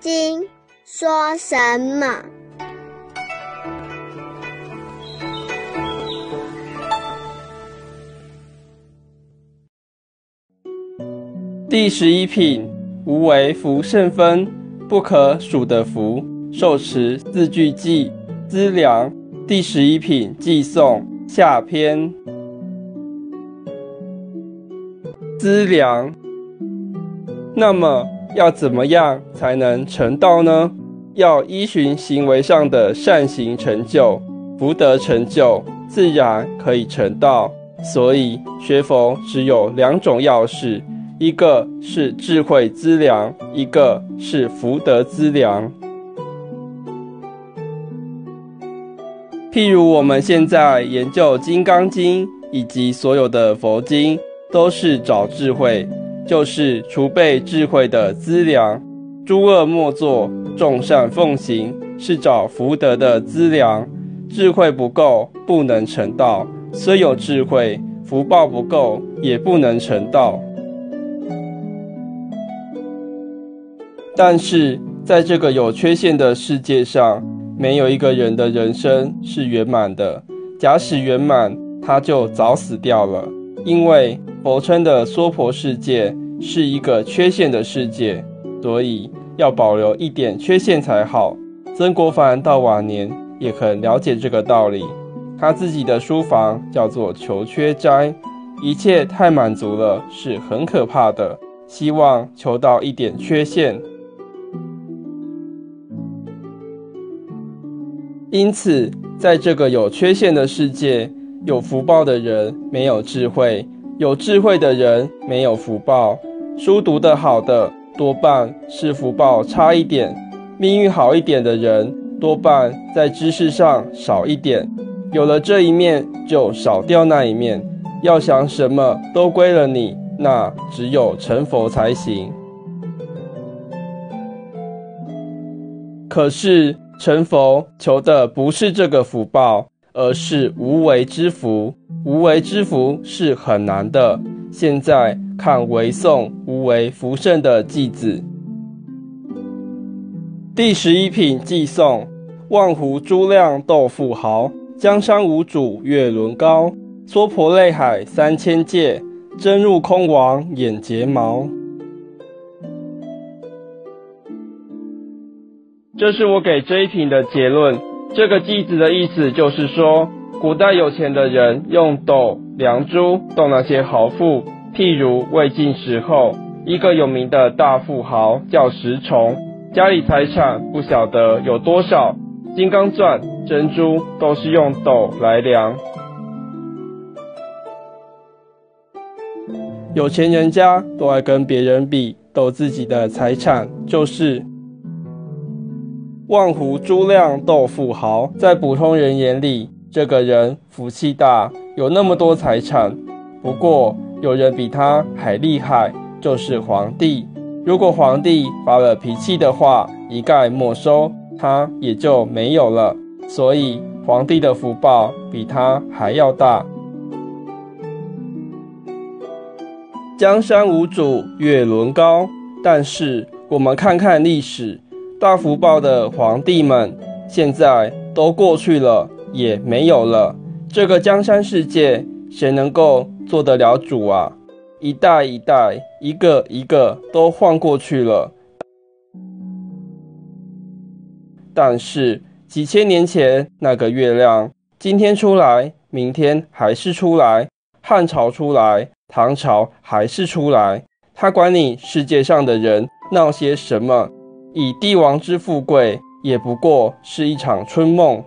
经》说什么？第十一品，无为福胜分，不可数的福。受持四句偈，资粮。第十一品，寄送下篇。资粮。那么要怎么样才能成道呢？要依循行为上的善行成就，福德成就，自然可以成道。所以学佛只有两种要事。一个是智慧资粮，一个是福德资粮。譬如我们现在研究《金刚经》以及所有的佛经，都是找智慧，就是储备智慧的资粮。诸恶莫作，众善奉行，是找福德的资粮。智慧不够，不能成道；虽有智慧，福报不够，也不能成道。但是在这个有缺陷的世界上，没有一个人的人生是圆满的。假使圆满，他就早死掉了。因为佛称的娑婆世界是一个缺陷的世界，所以要保留一点缺陷才好。曾国藩到晚年也很了解这个道理。他自己的书房叫做求缺斋，一切太满足了是很可怕的。希望求到一点缺陷。因此，在这个有缺陷的世界，有福报的人没有智慧，有智慧的人没有福报。书读得好的多半是福报差一点，命运好一点的人多半在知识上少一点。有了这一面，就少掉那一面。要想什么都归了你，那只有成佛才行。可是。成佛求的不是这个福报，而是无为之福。无为之福是很难的。现在看为宋无为福胜的偈子。第十一品偈颂：望湖珠亮斗富豪，江山无主月轮高。娑婆泪海三千界，真入空王眼睫毛。这是我给这一品的结论。这个句子的意思就是说，古代有钱的人用斗量珠斗那些豪富。譬如魏晋时候，一个有名的大富豪叫石崇，家里财产不晓得有多少，金刚钻、珍珠都是用斗来量。有钱人家都爱跟别人比，斗自己的财产，就是。望湖珠亮斗富豪，在普通人眼里，这个人福气大，有那么多财产。不过，有人比他还厉害，就是皇帝。如果皇帝发了脾气的话，一概没收，他也就没有了。所以，皇帝的福报比他还要大。江山无主，月轮高。但是，我们看看历史。大福报的皇帝们，现在都过去了，也没有了。这个江山世界，谁能够做得了主啊？一代一代，一个一个都晃过去了。但是几千年前那个月亮，今天出来，明天还是出来；汉朝出来，唐朝还是出来。他管你世界上的人闹些什么？以帝王之富贵，也不过是一场春梦。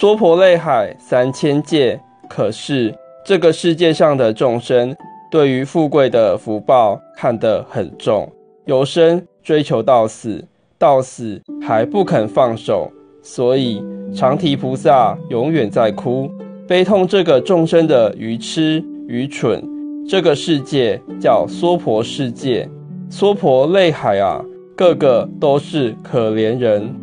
娑婆泪海三千界，可是这个世界上的众生，对于富贵的福报看得很重，由生追求到死，到死还不肯放手，所以长提菩萨永远在哭，悲痛这个众生的愚痴愚蠢。这个世界叫娑婆世界，娑婆泪海啊，个个都是可怜人。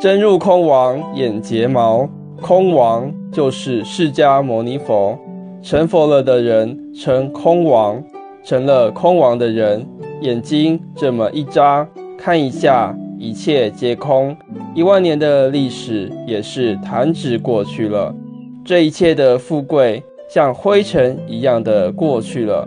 真入空王眼睫毛，空王就是释迦牟尼佛，成佛了的人称空王，成了空王的人，眼睛这么一眨，看一下，一切皆空，一万年的历史也是弹指过去了，这一切的富贵像灰尘一样的过去了。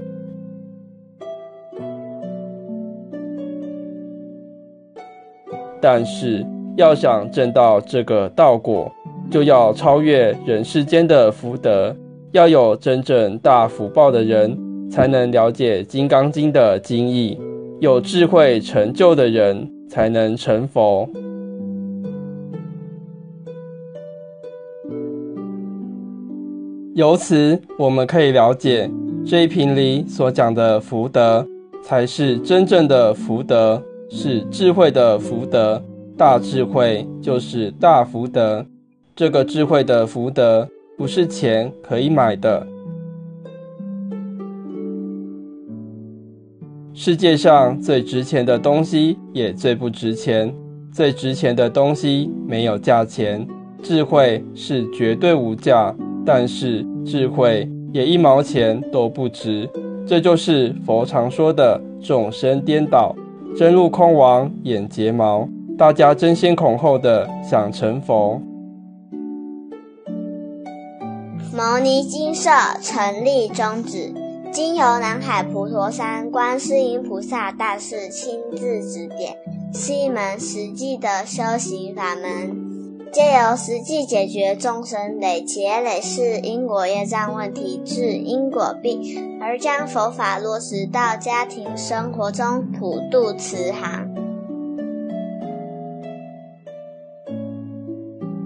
但是要想证到这个道果，就要超越人世间的福德，要有真正大福报的人，才能了解《金刚经》的经义；有智慧成就的人，才能成佛。由此，我们可以了解这一品里所讲的福德，才是真正的福德。是智慧的福德，大智慧就是大福德。这个智慧的福德不是钱可以买的。世界上最值钱的东西也最不值钱，最值钱的东西没有价钱。智慧是绝对无价，但是智慧也一毛钱都不值。这就是佛常说的众生颠倒。真入空王眼睫毛，大家争先恐后的想成佛。牟尼金舍成立宗旨，经由南海普陀山观世音菩萨大士亲自指点，是一门实际的修行法门。借由实际解决众生累劫累世因果业障问题，治因果病，而将佛法落实到家庭生活中，普渡慈航。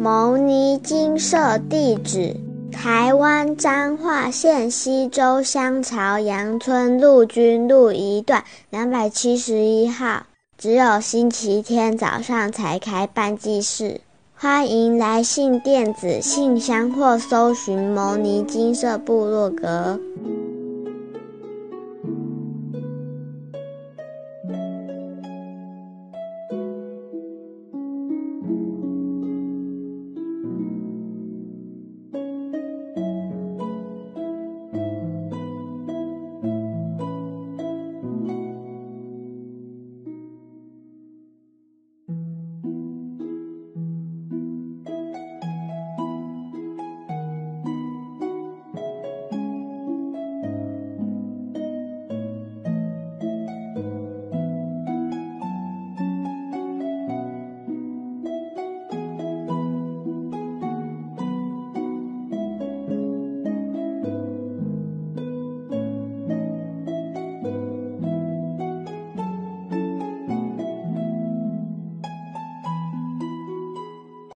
牟尼金舍地址：台湾彰化县西周乡朝阳村陆军路一段两百七十一号。只有星期天早上才开办祭事，欢迎来信电子信箱或搜寻“牟尼金色部落格”。